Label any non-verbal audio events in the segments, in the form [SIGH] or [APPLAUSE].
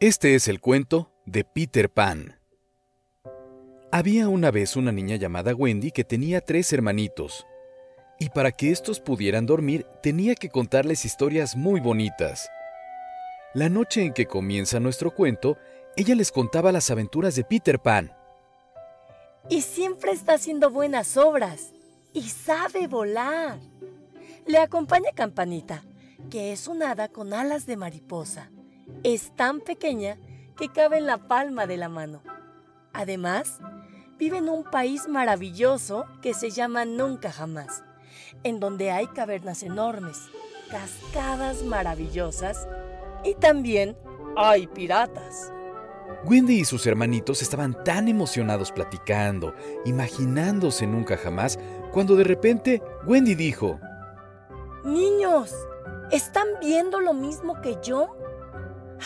Este es el cuento de Peter Pan. Había una vez una niña llamada Wendy que tenía tres hermanitos, y para que estos pudieran dormir tenía que contarles historias muy bonitas. La noche en que comienza nuestro cuento, ella les contaba las aventuras de Peter Pan. Y siempre está haciendo buenas obras y sabe volar. Le acompaña Campanita, que es un hada con alas de mariposa. Es tan pequeña que cabe en la palma de la mano. Además, vive en un país maravilloso que se llama Nunca Jamás, en donde hay cavernas enormes, cascadas maravillosas y también hay piratas. Wendy y sus hermanitos estaban tan emocionados platicando, imaginándose nunca jamás, cuando de repente Wendy dijo, Niños, ¿están viendo lo mismo que yo?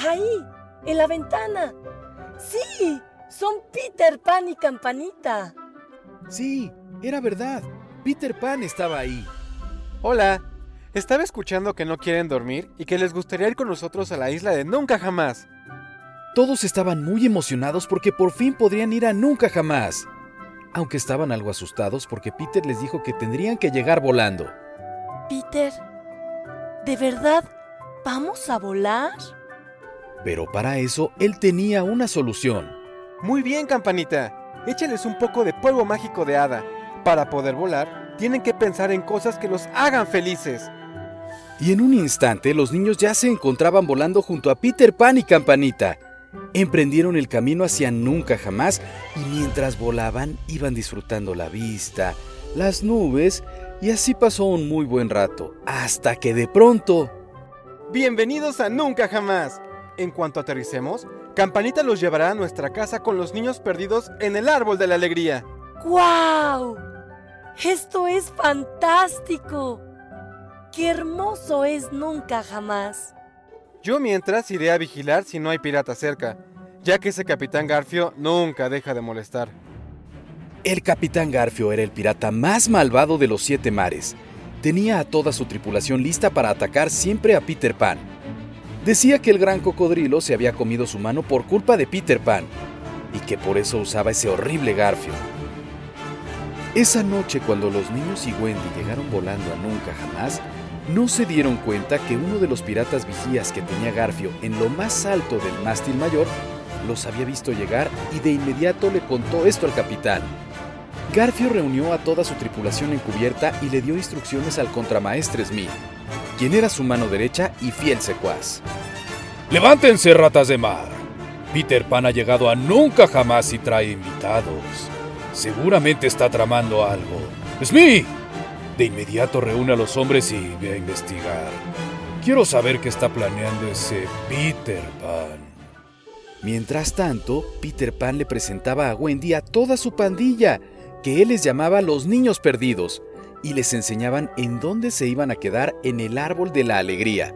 Ahí, en la ventana. Sí, son Peter Pan y Campanita. Sí, era verdad. Peter Pan estaba ahí. Hola, estaba escuchando que no quieren dormir y que les gustaría ir con nosotros a la isla de Nunca Jamás. Todos estaban muy emocionados porque por fin podrían ir a Nunca Jamás. Aunque estaban algo asustados porque Peter les dijo que tendrían que llegar volando. Peter, ¿de verdad vamos a volar? Pero para eso él tenía una solución. Muy bien, campanita. Échales un poco de polvo mágico de hada. Para poder volar, tienen que pensar en cosas que los hagan felices. Y en un instante los niños ya se encontraban volando junto a Peter Pan y Campanita. Emprendieron el camino hacia nunca jamás y mientras volaban iban disfrutando la vista, las nubes y así pasó un muy buen rato, hasta que de pronto... Bienvenidos a Nunca Jamás. En cuanto aterricemos, Campanita los llevará a nuestra casa con los niños perdidos en el árbol de la alegría. ¡Guau! Esto es fantástico. ¡Qué hermoso es nunca jamás! Yo mientras iré a vigilar si no hay pirata cerca, ya que ese capitán Garfio nunca deja de molestar. El capitán Garfio era el pirata más malvado de los siete mares. Tenía a toda su tripulación lista para atacar siempre a Peter Pan. Decía que el gran cocodrilo se había comido su mano por culpa de Peter Pan y que por eso usaba ese horrible garfio. Esa noche cuando los niños y Wendy llegaron volando a Nunca Jamás, no se dieron cuenta que uno de los piratas vigías que tenía Garfio en lo más alto del mástil mayor los había visto llegar y de inmediato le contó esto al capitán. Garfio reunió a toda su tripulación en cubierta y le dio instrucciones al contramaestre Smith, quien era su mano derecha y fiel secuaz. Levántense, ratas de mar. Peter Pan ha llegado a nunca jamás y trae invitados. Seguramente está tramando algo. Smith, de inmediato reúne a los hombres y ve a investigar. Quiero saber qué está planeando ese Peter Pan. Mientras tanto, Peter Pan le presentaba a Wendy a toda su pandilla, que él les llamaba los niños perdidos, y les enseñaban en dónde se iban a quedar en el árbol de la alegría,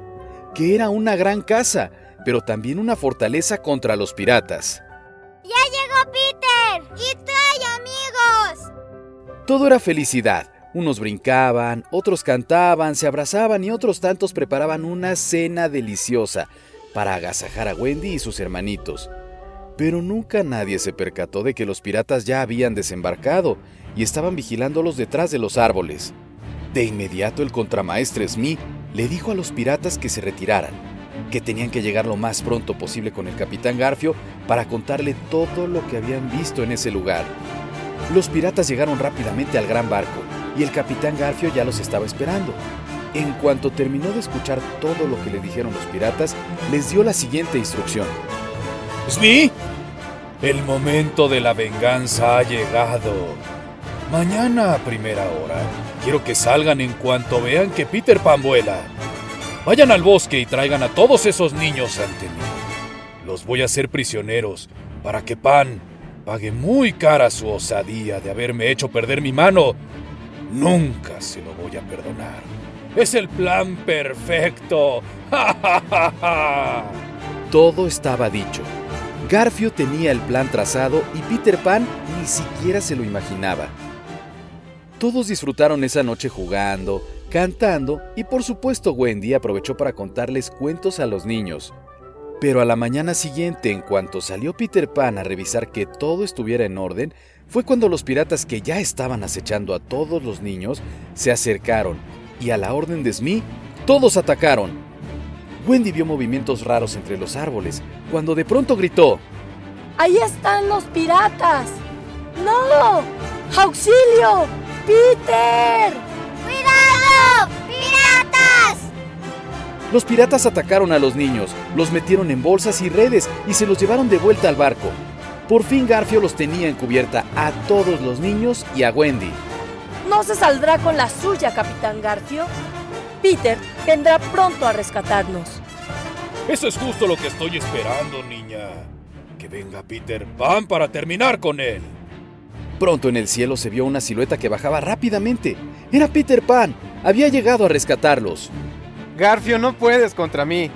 que era una gran casa, pero también una fortaleza contra los piratas. ¡Ya llegó Peter! ¡Y trae amigos! Todo era felicidad. Unos brincaban, otros cantaban, se abrazaban y otros tantos preparaban una cena deliciosa para agasajar a Wendy y sus hermanitos. Pero nunca nadie se percató de que los piratas ya habían desembarcado y estaban vigilándolos detrás de los árboles. De inmediato el contramaestre Smith le dijo a los piratas que se retiraran, que tenían que llegar lo más pronto posible con el capitán Garfio para contarle todo lo que habían visto en ese lugar. Los piratas llegaron rápidamente al gran barco y el capitán Garfio ya los estaba esperando. En cuanto terminó de escuchar todo lo que le dijeron los piratas, les dio la siguiente instrucción. Smith, el momento de la venganza ha llegado. Mañana a primera hora, quiero que salgan en cuanto vean que Peter Pan vuela. Vayan al bosque y traigan a todos esos niños ante mí. Los voy a hacer prisioneros para que Pan pague muy cara su osadía de haberme hecho perder mi mano. Nunca se lo voy a perdonar. Es el plan perfecto. [LAUGHS] Todo estaba dicho. Garfio tenía el plan trazado y Peter Pan ni siquiera se lo imaginaba. Todos disfrutaron esa noche jugando, cantando y por supuesto Wendy aprovechó para contarles cuentos a los niños. Pero a la mañana siguiente, en cuanto salió Peter Pan a revisar que todo estuviera en orden, fue cuando los piratas que ya estaban acechando a todos los niños se acercaron y a la orden de Smee, todos atacaron. Wendy vio movimientos raros entre los árboles, cuando de pronto gritó, ¡Ahí están los piratas! ¡No! ¡Auxilio! ¡Peter! ¡Cuidado! ¡Piratas! Los piratas atacaron a los niños, los metieron en bolsas y redes y se los llevaron de vuelta al barco. Por fin Garfio los tenía en cubierta a todos los niños y a Wendy. No se saldrá con la suya, Capitán Garfio. Peter vendrá pronto a rescatarnos. Eso es justo lo que estoy esperando, niña. Que venga Peter Pan para terminar con él. Pronto en el cielo se vio una silueta que bajaba rápidamente. Era Peter Pan. Había llegado a rescatarlos. Garfio, no puedes contra mí.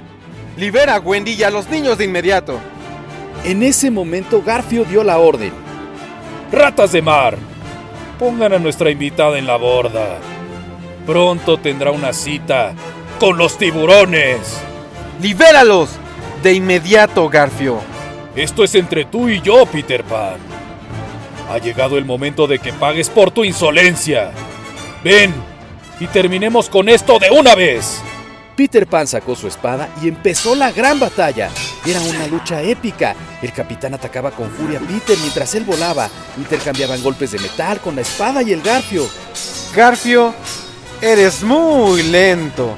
Libera a Wendy y a los niños de inmediato. En ese momento Garfio dio la orden. ¡Ratas de mar! Pongan a nuestra invitada en la borda. Pronto tendrá una cita con los tiburones. ¡Libéralos! De inmediato, Garfio. Esto es entre tú y yo, Peter Pan. Ha llegado el momento de que pagues por tu insolencia. Ven y terminemos con esto de una vez. Peter Pan sacó su espada y empezó la gran batalla. Era una lucha épica. El capitán atacaba con furia a Peter mientras él volaba. Intercambiaban golpes de metal con la espada y el garfio. Garfio, eres muy lento.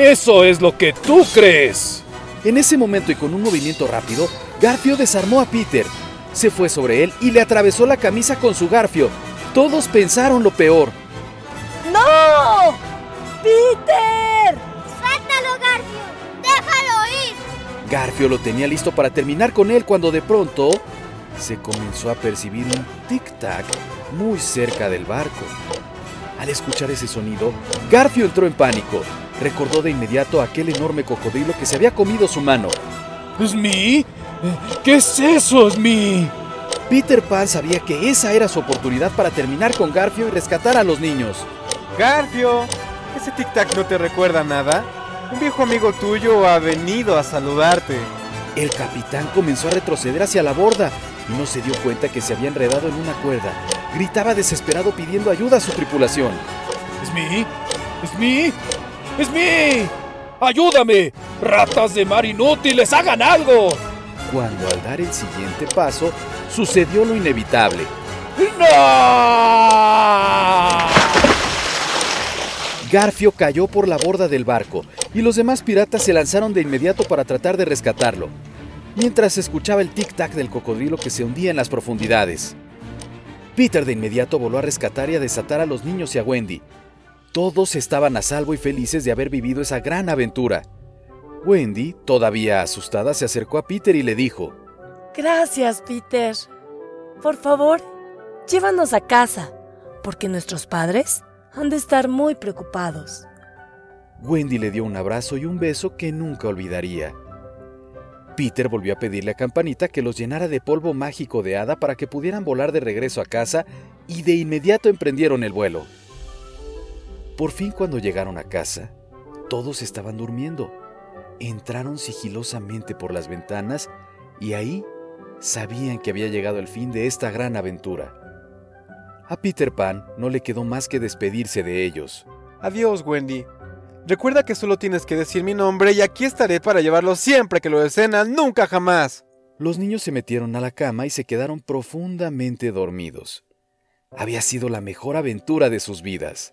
Eso es lo que tú crees. En ese momento y con un movimiento rápido, Garfio desarmó a Peter. Se fue sobre él y le atravesó la camisa con su garfio. Todos pensaron lo peor. ¡No! ¡Peter! ¡Suéltalo, Garfio! ¡Déjalo ir! Garfio lo tenía listo para terminar con él cuando de pronto se comenzó a percibir un tic-tac muy cerca del barco. Al escuchar ese sonido, Garfio entró en pánico. Recordó de inmediato aquel enorme cocodrilo que se había comido su mano. ¿Smee? ¿Qué es eso, Smee? Peter Pan sabía que esa era su oportunidad para terminar con Garfio y rescatar a los niños. Garfio, ¿ese tic-tac no te recuerda nada? Un viejo amigo tuyo ha venido a saludarte. El capitán comenzó a retroceder hacia la borda y no se dio cuenta que se había enredado en una cuerda. Gritaba desesperado pidiendo ayuda a su tripulación. ¿Smee? ¿Smee? ¡Smee! ¡Ayúdame! ¡Ratas de mar inútiles, hagan algo! Cuando al dar el siguiente paso, sucedió lo inevitable. ¡No! Garfio cayó por la borda del barco y los demás piratas se lanzaron de inmediato para tratar de rescatarlo, mientras escuchaba el tic-tac del cocodrilo que se hundía en las profundidades. Peter de inmediato voló a rescatar y a desatar a los niños y a Wendy. Todos estaban a salvo y felices de haber vivido esa gran aventura. Wendy, todavía asustada, se acercó a Peter y le dijo, Gracias, Peter. Por favor, llévanos a casa, porque nuestros padres han de estar muy preocupados. Wendy le dio un abrazo y un beso que nunca olvidaría. Peter volvió a pedirle a Campanita que los llenara de polvo mágico de hada para que pudieran volar de regreso a casa y de inmediato emprendieron el vuelo. Por fin cuando llegaron a casa, todos estaban durmiendo. Entraron sigilosamente por las ventanas y ahí sabían que había llegado el fin de esta gran aventura. A Peter Pan no le quedó más que despedirse de ellos. Adiós, Wendy. Recuerda que solo tienes que decir mi nombre y aquí estaré para llevarlo siempre que lo deseen, nunca jamás. Los niños se metieron a la cama y se quedaron profundamente dormidos. Había sido la mejor aventura de sus vidas.